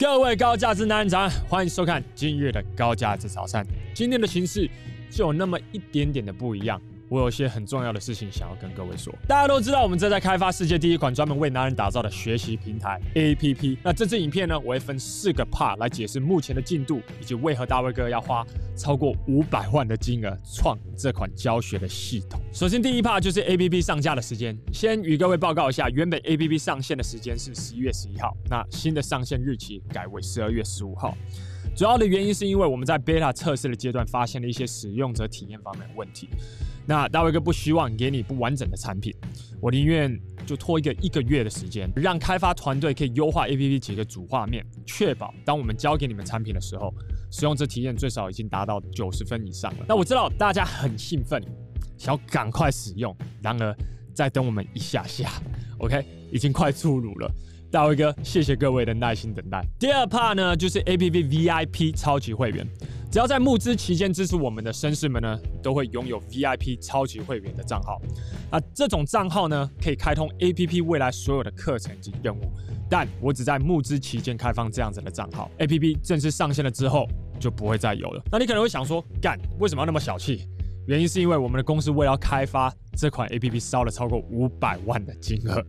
各位高价值男人早，欢迎收看今日的高价值早餐。今天的形式就有那么一点点的不一样。我有些很重要的事情想要跟各位说。大家都知道，我们正在开发世界第一款专门为男人打造的学习平台 APP。那这支影片呢，我会分四个 part 来解释目前的进度，以及为何大卫哥要花超过五百万的金额创这款教学的系统。首先，第一 part 就是 APP 上架的时间。先与各位报告一下，原本 APP 上线的时间是十一月十一号，那新的上线日期改为十二月十五号。主要的原因是因为我们在 beta 测试的阶段发现了一些使用者体验方面的问题。那大卫哥不希望给你不完整的产品，我宁愿就拖一个一个月的时间，让开发团队可以优化 APP 几个主画面，确保当我们交给你们产品的时候，使用者体验最少已经达到九十分以上了。那我知道大家很兴奋，想要赶快使用，然而再等我们一下下，OK，已经快出炉了。大卫哥，谢谢各位的耐心等待。第二帕呢，就是 APP VIP 超级会员。只要在募资期间支持我们的绅士们呢，都会拥有 VIP 超级会员的账号。那这种账号呢，可以开通 APP 未来所有的课程及任务。但我只在募资期间开放这样子的账号，APP 正式上线了之后就不会再有了。那你可能会想说，干，为什么要那么小气？原因是因为我们的公司为了要开发这款 APP，烧了超过五百万的金额。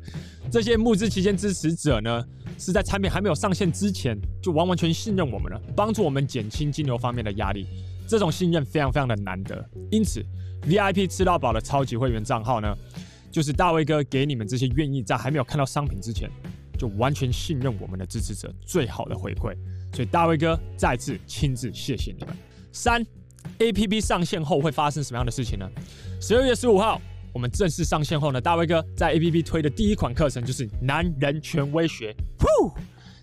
这些募资期间支持者呢，是在产品还没有上线之前就完完全信任我们了，帮助我们减轻金流方面的压力。这种信任非常非常的难得。因此，VIP 吃到饱的超级会员账号呢，就是大卫哥给你们这些愿意在还没有看到商品之前就完全信任我们的支持者最好的回馈。所以，大卫哥再次亲自谢谢你们。三。APP 上线后会发生什么样的事情呢？十二月十五号，我们正式上线后呢，大卫哥在 APP 推的第一款课程就是男人权威学。呼，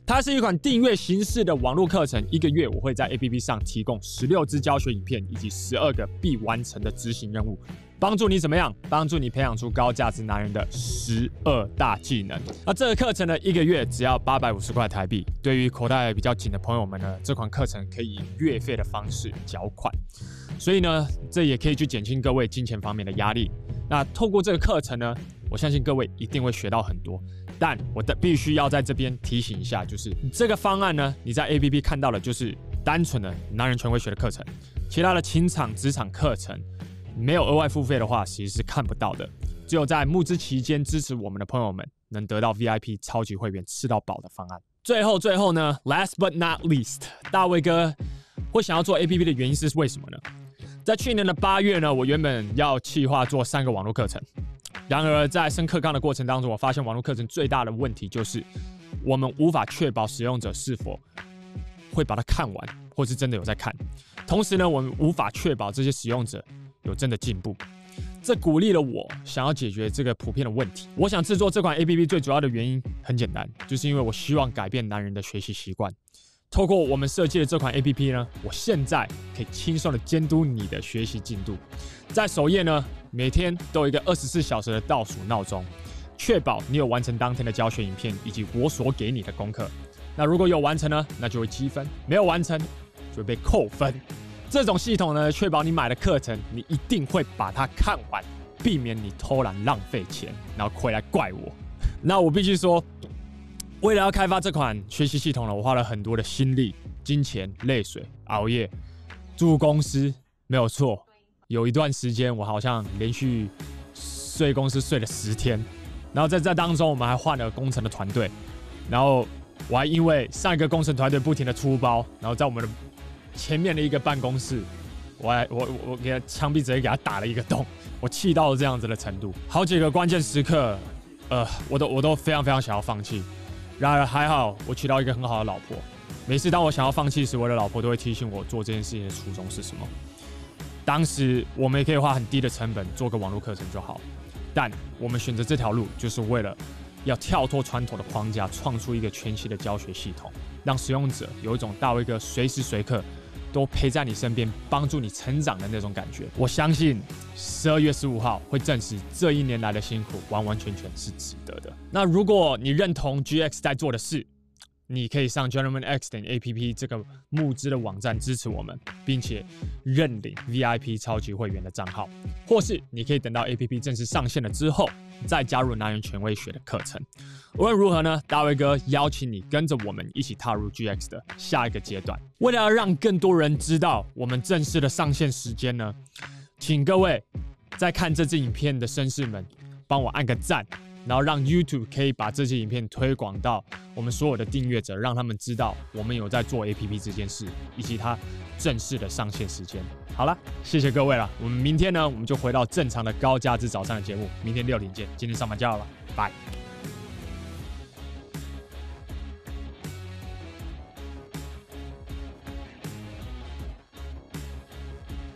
它是一款订阅形式的网络课程，一个月我会在 APP 上提供十六支教学影片以及十二个必完成的执行任务。帮助你怎么样？帮助你培养出高价值男人的十二大技能。那这个课程呢，一个月只要八百五十块台币。对于口袋比较紧的朋友们呢，这款课程可以月费的方式缴款。所以呢，这也可以去减轻各位金钱方面的压力。那透过这个课程呢，我相信各位一定会学到很多。但我的必须要在这边提醒一下，就是这个方案呢，你在 APP 看到的就是单纯的男人权威学的课程，其他的情场、职场课程。没有额外付费的话，其实是看不到的。只有在募资期间支持我们的朋友们，能得到 VIP 超级会员吃到饱的方案。最后，最后呢，Last but not least，大卫哥会想要做 APP 的原因是为什么呢？在去年的八月呢，我原本要计划做三个网络课程，然而在升课纲的过程当中，我发现网络课程最大的问题就是我们无法确保使用者是否会把它看完，或是真的有在看。同时呢，我们无法确保这些使用者。有真的进步，这鼓励了我想要解决这个普遍的问题。我想制作这款 APP 最主要的原因很简单，就是因为我希望改变男人的学习习惯。透过我们设计的这款 APP 呢，我现在可以轻松的监督你的学习进度。在首页呢，每天都有一个二十四小时的倒数闹钟，确保你有完成当天的教学影片以及我所给你的功课。那如果有完成呢，那就会积分；没有完成，就会被扣分。这种系统呢，确保你买的课程，你一定会把它看完，避免你偷懒浪费钱，然后回来怪我。那我必须说，为了要开发这款学习系统呢，我花了很多的心力、金钱、泪水、熬夜，住公司没有错。有一段时间，我好像连续睡公司睡了十天。然后在这当中，我们还换了工程的团队，然后我还因为上一个工程团队不停的出包，然后在我们的前面的一个办公室，我还我我给他枪毙直接给他打了一个洞，我气到了这样子的程度。好几个关键时刻，呃，我都我都非常非常想要放弃。然而还好，我娶到一个很好的老婆。每次当我想要放弃时，我的老婆都会提醒我做这件事情的初衷是什么。当时我们也可以花很低的成本做个网络课程就好，但我们选择这条路就是为了要跳脱传统的框架，创出一个全新的教学系统，让使用者有一种大卫哥随时随刻。都陪在你身边，帮助你成长的那种感觉。我相信十二月十五号会证实这一年来的辛苦完完全全是值得的。那如果你认同 GX 在做的事，你可以上 Gentleman X 点 A P P 这个募资的网站支持我们，并且认领 V I P 超级会员的账号，或是你可以等到 A P P 正式上线了之后，再加入男人权威学的课程。无论如何呢，大卫哥邀请你跟着我们一起踏入 G X 的下一个阶段。为了要让更多人知道我们正式的上线时间呢，请各位在看这支影片的绅士们帮我按个赞。然后让 YouTube 可以把这些影片推广到我们所有的订阅者，让他们知道我们有在做 APP 这件事，以及它正式的上线时间。好了，谢谢各位了。我们明天呢，我们就回到正常的高价值早餐的节目。明天六点见。今天上班就要了，拜。